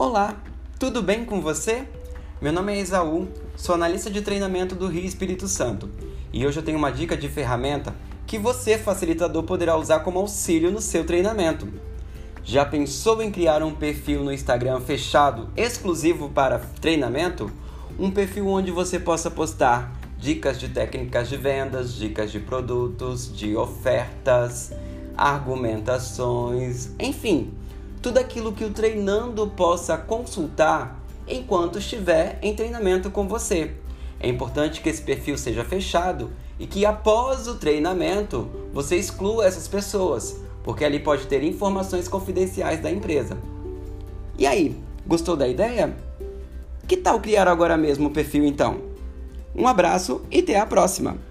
Olá, tudo bem com você? Meu nome é Esaú, sou analista de treinamento do Rio Espírito Santo e hoje eu tenho uma dica de ferramenta que você, facilitador, poderá usar como auxílio no seu treinamento. Já pensou em criar um perfil no Instagram fechado, exclusivo para treinamento? Um perfil onde você possa postar dicas de técnicas de vendas, dicas de produtos, de ofertas, argumentações, enfim, tudo aquilo que o treinando possa consultar enquanto estiver em treinamento com você. É importante que esse perfil seja fechado e que após o treinamento você exclua essas pessoas, porque ali pode ter informações confidenciais da empresa. E aí, gostou da ideia? Que tal criar agora mesmo o perfil então? Um abraço e até a próxima!